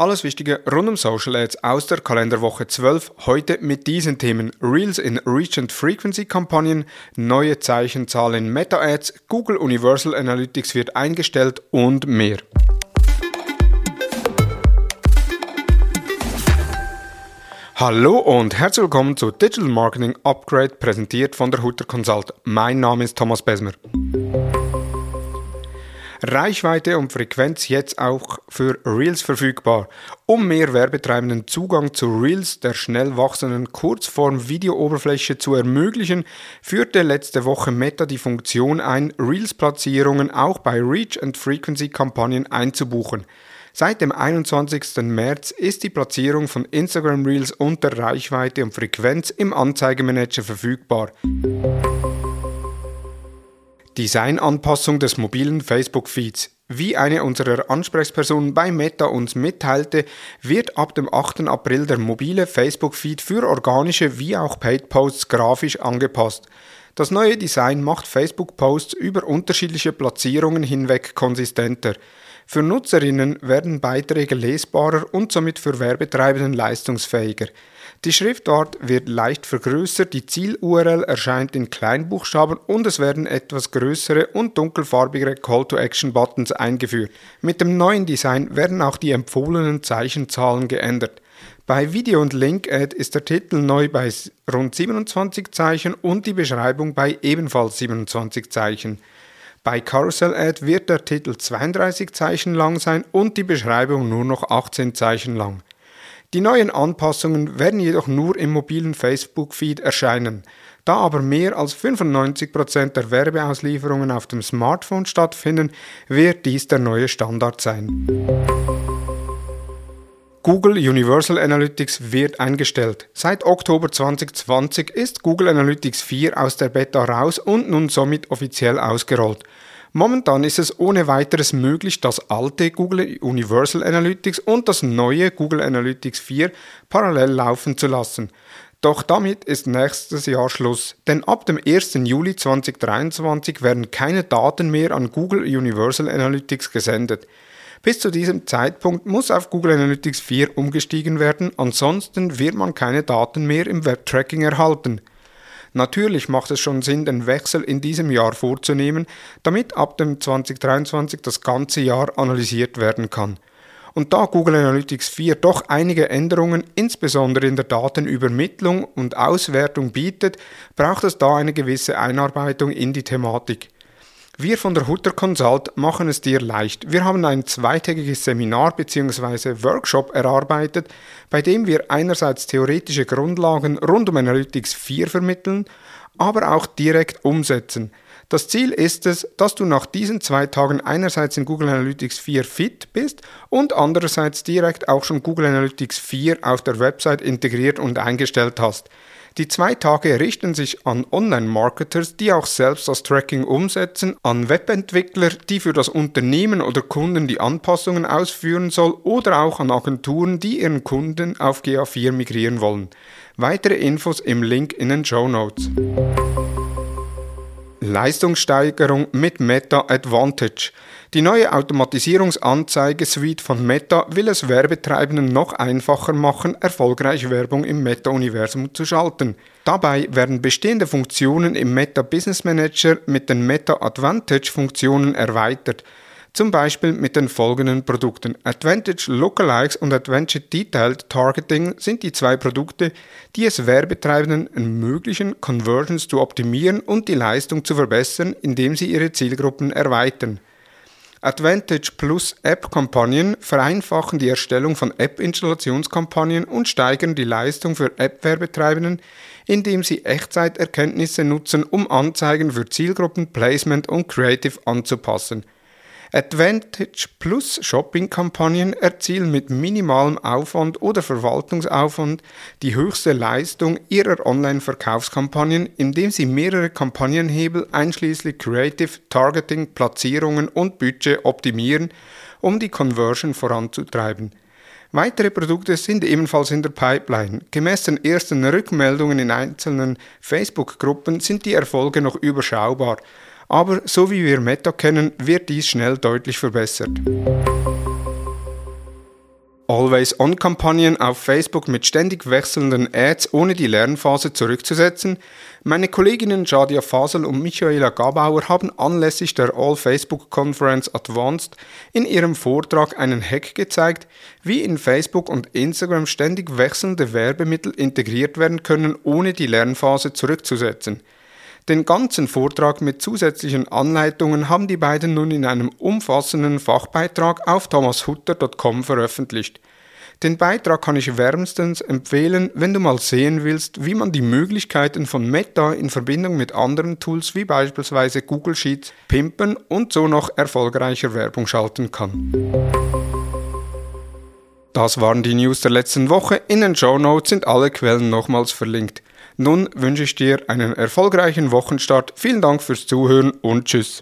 Alles Wichtige rund um Social Ads aus der Kalenderwoche 12. Heute mit diesen Themen Reels in Reach and Frequency Kampagnen, neue Zeichenzahlen in Meta Ads, Google Universal Analytics wird eingestellt und mehr. Hallo und herzlich willkommen zu Digital Marketing Upgrade, präsentiert von der Hutter Consult. Mein Name ist Thomas Besmer. Reichweite und Frequenz jetzt auch für Reels verfügbar. Um mehr Werbetreibenden Zugang zu Reels, der schnell wachsenden Kurzform-Video-Oberfläche zu ermöglichen, führte letzte Woche Meta die Funktion ein, Reels-Platzierungen auch bei Reach- and Frequency-Kampagnen einzubuchen. Seit dem 21. März ist die Platzierung von Instagram Reels unter Reichweite und Frequenz im Anzeigemanager verfügbar. Designanpassung des mobilen Facebook-Feeds. Wie eine unserer Ansprechpersonen bei Meta uns mitteilte, wird ab dem 8. April der mobile Facebook-Feed für organische wie auch Paid-Posts grafisch angepasst. Das neue Design macht Facebook-Posts über unterschiedliche Platzierungen hinweg konsistenter. Für Nutzerinnen werden Beiträge lesbarer und somit für Werbetreibenden leistungsfähiger. Die Schriftart wird leicht vergrößert, die Ziel-URL erscheint in Kleinbuchstaben und es werden etwas größere und dunkelfarbigere Call-to-Action-Buttons eingeführt. Mit dem neuen Design werden auch die empfohlenen Zeichenzahlen geändert. Bei Video und Link-Ad ist der Titel neu bei rund 27 Zeichen und die Beschreibung bei ebenfalls 27 Zeichen. Bei Carousel Ad wird der Titel 32 Zeichen lang sein und die Beschreibung nur noch 18 Zeichen lang. Die neuen Anpassungen werden jedoch nur im mobilen Facebook-Feed erscheinen. Da aber mehr als 95% der Werbeauslieferungen auf dem Smartphone stattfinden, wird dies der neue Standard sein. Google Universal Analytics wird eingestellt. Seit Oktober 2020 ist Google Analytics 4 aus der Beta raus und nun somit offiziell ausgerollt. Momentan ist es ohne weiteres möglich, das alte Google Universal Analytics und das neue Google Analytics 4 parallel laufen zu lassen. Doch damit ist nächstes Jahr Schluss, denn ab dem 1. Juli 2023 werden keine Daten mehr an Google Universal Analytics gesendet. Bis zu diesem Zeitpunkt muss auf Google Analytics 4 umgestiegen werden, ansonsten wird man keine Daten mehr im Webtracking erhalten. Natürlich macht es schon Sinn, den Wechsel in diesem Jahr vorzunehmen, damit ab dem 2023 das ganze Jahr analysiert werden kann. Und da Google Analytics 4 doch einige Änderungen, insbesondere in der Datenübermittlung und Auswertung bietet, braucht es da eine gewisse Einarbeitung in die Thematik. Wir von der Hutter Consult machen es dir leicht. Wir haben ein zweitägiges Seminar bzw. Workshop erarbeitet, bei dem wir einerseits theoretische Grundlagen rund um Analytics 4 vermitteln, aber auch direkt umsetzen. Das Ziel ist es, dass du nach diesen zwei Tagen einerseits in Google Analytics 4 fit bist und andererseits direkt auch schon Google Analytics 4 auf der Website integriert und eingestellt hast. Die zwei Tage richten sich an Online-Marketers, die auch selbst das Tracking umsetzen, an Webentwickler, die für das Unternehmen oder Kunden die Anpassungen ausführen soll oder auch an Agenturen, die ihren Kunden auf GA4 migrieren wollen. Weitere Infos im Link in den Show Notes. Leistungssteigerung mit Meta Advantage. Die neue Automatisierungsanzeigesuite von Meta will es Werbetreibenden noch einfacher machen, erfolgreich Werbung im Meta-Universum zu schalten. Dabei werden bestehende Funktionen im Meta Business Manager mit den Meta Advantage Funktionen erweitert. Zum Beispiel mit den folgenden Produkten. Advantage Lookalikes und Advantage Detailed Targeting sind die zwei Produkte, die es Werbetreibenden ermöglichen, Conversions zu optimieren und die Leistung zu verbessern, indem sie ihre Zielgruppen erweitern. Advantage Plus App-Kampagnen vereinfachen die Erstellung von App-Installationskampagnen und steigern die Leistung für App-Werbetreibenden, indem sie Echtzeiterkenntnisse nutzen, um Anzeigen für Zielgruppen, Placement und Creative anzupassen. Advantage Plus Shopping-Kampagnen erzielen mit minimalem Aufwand oder Verwaltungsaufwand die höchste Leistung ihrer Online-Verkaufskampagnen, indem sie mehrere Kampagnenhebel einschließlich Creative, Targeting, Platzierungen und Budget optimieren, um die Conversion voranzutreiben. Weitere Produkte sind ebenfalls in der Pipeline. Gemäß den ersten Rückmeldungen in einzelnen Facebook-Gruppen sind die Erfolge noch überschaubar aber so wie wir Meta kennen, wird dies schnell deutlich verbessert. Always-On-Kampagnen auf Facebook mit ständig wechselnden Ads ohne die Lernphase zurückzusetzen? Meine Kolleginnen Jadia Fasel und Michaela Gabauer haben anlässlich der All Facebook Conference Advanced in ihrem Vortrag einen Hack gezeigt, wie in Facebook und Instagram ständig wechselnde Werbemittel integriert werden können, ohne die Lernphase zurückzusetzen. Den ganzen Vortrag mit zusätzlichen Anleitungen haben die beiden nun in einem umfassenden Fachbeitrag auf thomashutter.com veröffentlicht. Den Beitrag kann ich wärmstens empfehlen, wenn du mal sehen willst, wie man die Möglichkeiten von Meta in Verbindung mit anderen Tools wie beispielsweise Google Sheets pimpen und so noch erfolgreicher Werbung schalten kann. Das waren die News der letzten Woche. In den Show Notes sind alle Quellen nochmals verlinkt. Nun wünsche ich dir einen erfolgreichen Wochenstart. Vielen Dank fürs Zuhören und tschüss.